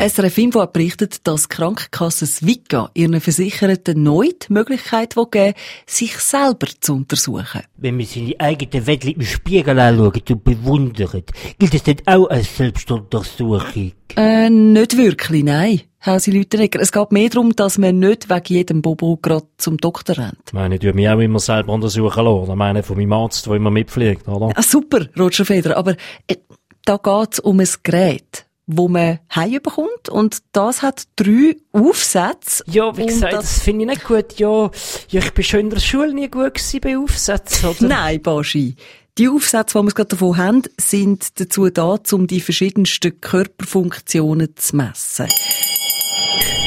SRF Info hat berichtet, dass die Krankenkasse Swika ihren Versicherten neu die Möglichkeit geben sich selber zu untersuchen. Wenn man seine eigene Welt im Spiegel anschaut und bewundert, gilt es dann auch als Selbstuntersuchung? Äh, nicht wirklich, nein. Hausi Lütenegger. Es geht mehr darum, dass man nicht wegen jedem Bobo gerade zum Doktor rennt. Ich meine, ich tue mich auch immer selber untersuchen lassen. Ich meine, von meinem Arzt, der immer mitfliegt, oder? Ah, super, Roger Federer. Aber äh, da geht's um ein Gerät wo man heimbekommt und das hat drei Aufsätze. Ja, wie gesagt, das, das finde ich nicht gut. Ja, ja, ich bin schon in der Schule nie gut gewesen bei Aufsätzen, oder? Nein, Baschi. Die Aufsätze, die wir gerade davon haben, sind dazu da, um die verschiedensten Körperfunktionen zu messen.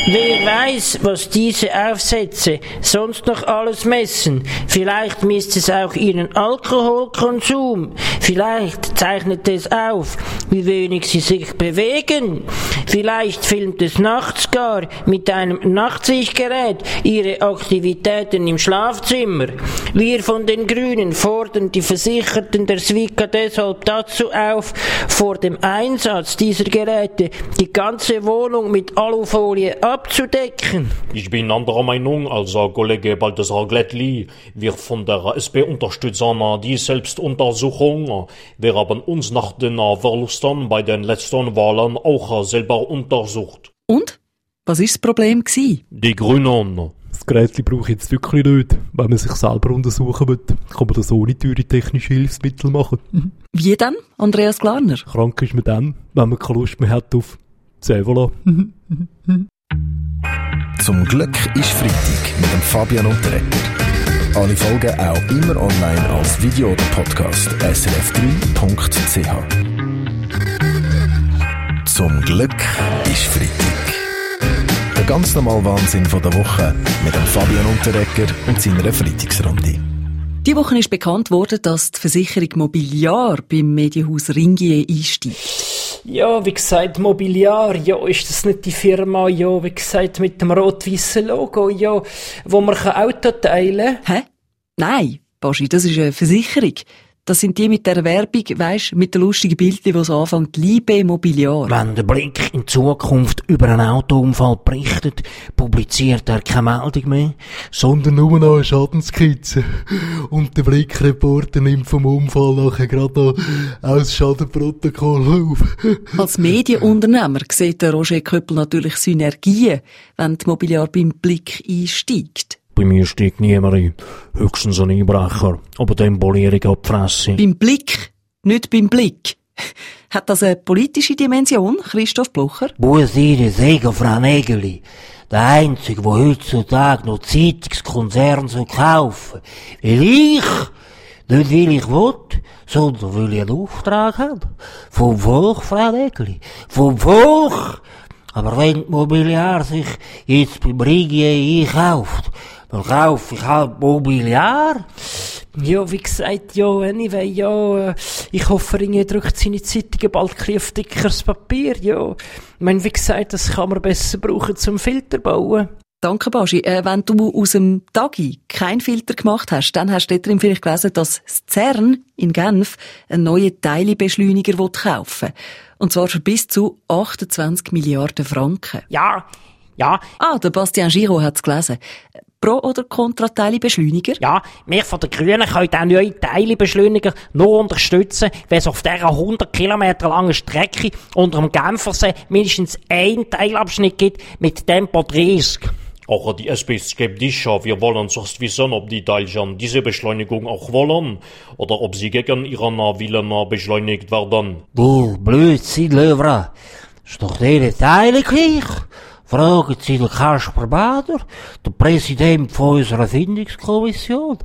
Wer weiß, was diese Aufsätze sonst noch alles messen? Vielleicht misst es auch Ihren Alkoholkonsum. Vielleicht zeichnet es auf, wie wenig Sie sich bewegen. Vielleicht filmt es nachts gar mit einem Nachtsichtgerät Ihre Aktivitäten im Schlafzimmer. Wir von den Grünen fordern die Versicherten der Swika deshalb dazu auf, vor dem Einsatz dieser Geräte die ganze Wohnung mit Alufolie abzudecken. Ich bin anderer Meinung als der Kollege Balthasar Glättli. Wir von der SP unterstützen die Selbstuntersuchung. Wir haben uns nach den Verlusten bei den letzten Wahlen auch selber untersucht. Und? Was ist das Problem gewesen? Die Grünen. Das Gerät brauche ich jetzt wirklich nicht. Wenn man sich selber untersuchen will, kann man das ohne teure technische Hilfsmittel machen. Wie denn, Andreas Glarner? Krank ist man dann, wenn man keine Lust mehr hat auf Zävola. Zum Glück ist Freitag mit dem Fabian Unterrecker. Alle Folgen auch immer online als Video oder Podcast srf3.ch. Zum Glück ist Freitag. Der ganz normale Wahnsinn von der Woche mit dem Fabian Unterrecker und seiner Freitagsrunde. Die Woche ist bekannt worden, dass die Versicherung Mobiliar beim Medienhaus Ringier einsteigt. Ja, wie gesagt, Mobiliar, ja, ist das nicht die Firma, ja, wie gesagt, mit dem rot-weißen Logo, ja, wo man Auto teilen kann? Hä? Nein, Baschi, das ist eine Versicherung. Das sind die mit der Werbung, weisst, mit den lustigen Bildern, die so anfangen, Liebe Mobiliar. Wenn der Blick in Zukunft über einen Autounfall berichtet, publiziert er keine Meldung mehr, sondern nur noch eine Schadenskizze. Und der Blickreporter nimmt vom Unfall nachher gerade noch aus Schadenprotokoll auf. Als Medienunternehmer sieht der Roger Köppel natürlich Synergien, wenn die Mobiliar beim Blick einsteigt. Bei mir steigt niemand ein. Höchstens ein Einbrecher. Aber dem poliere ich ab Fresse. Beim Blick, nicht beim Blick. Hat das eine politische Dimension, Christoph Blocher? Buonasera, Segen, Frau Nägeli. Der Einzige, der heutzutage noch Zeitungskonzern so kaufen will ich, nicht weil ich will, sondern weil ich einen Auftrag habe. Vom Volk, Frau Nägeli. Vom Volk! Aber wenn die Mobiliar sich jetzt beim Rigier einkauft, ich halt Mobiliar. Ja, wie gesagt, ja, anyway, ja, äh, ich hoffe, Ringe drückt seine Zeitungen bald ein auf dickeres Papier, ja. Ich meine, wie gesagt, das kann man besser brauchen zum Filter bauen. Danke, Baschi. Äh, wenn du aus dem Tagi keinen Filter gemacht hast, dann hast du drin vielleicht gelesen, dass das CERN in Genf einen neuen Teilebeschleuniger kaufen will. Und zwar für bis zu 28 Milliarden Franken. Ja, ja. Ah, der Bastian Giraud hat's gelesen. Pro- oder Kontra-Teilebeschleuniger? Ja, wir von den Grünen können diesen neuen Teilebeschleuniger nur unterstützen, wenn es auf dieser 100 Kilometer langen Strecke unter dem Genfersee mindestens einen Teilabschnitt gibt mit Tempo 30. Auch die SP ist skeptischer. Wir wollen zuerst wissen, ob die Teilchen diese Beschleunigung auch wollen oder ob sie gegen ihren Willen beschleunigt werden. Bull, Blödsinn, Löwra. Ist doch jede Teile gleich. Fragen Sie den Kasper Bader, der Präsident von unserer Findungskommission.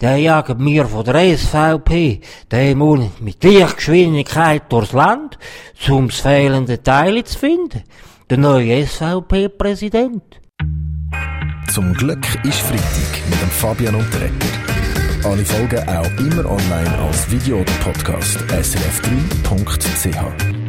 Der jagt mir von der SVP, der muss mit Lichtgeschwindigkeit durchs Land, um das fehlende Teile zu finden. Der neue SVP-Präsident. Zum Glück ist Freitag mit dem Fabian Unterrecker. Alle Folgen auch immer online als Video oder Podcast srf3.ch.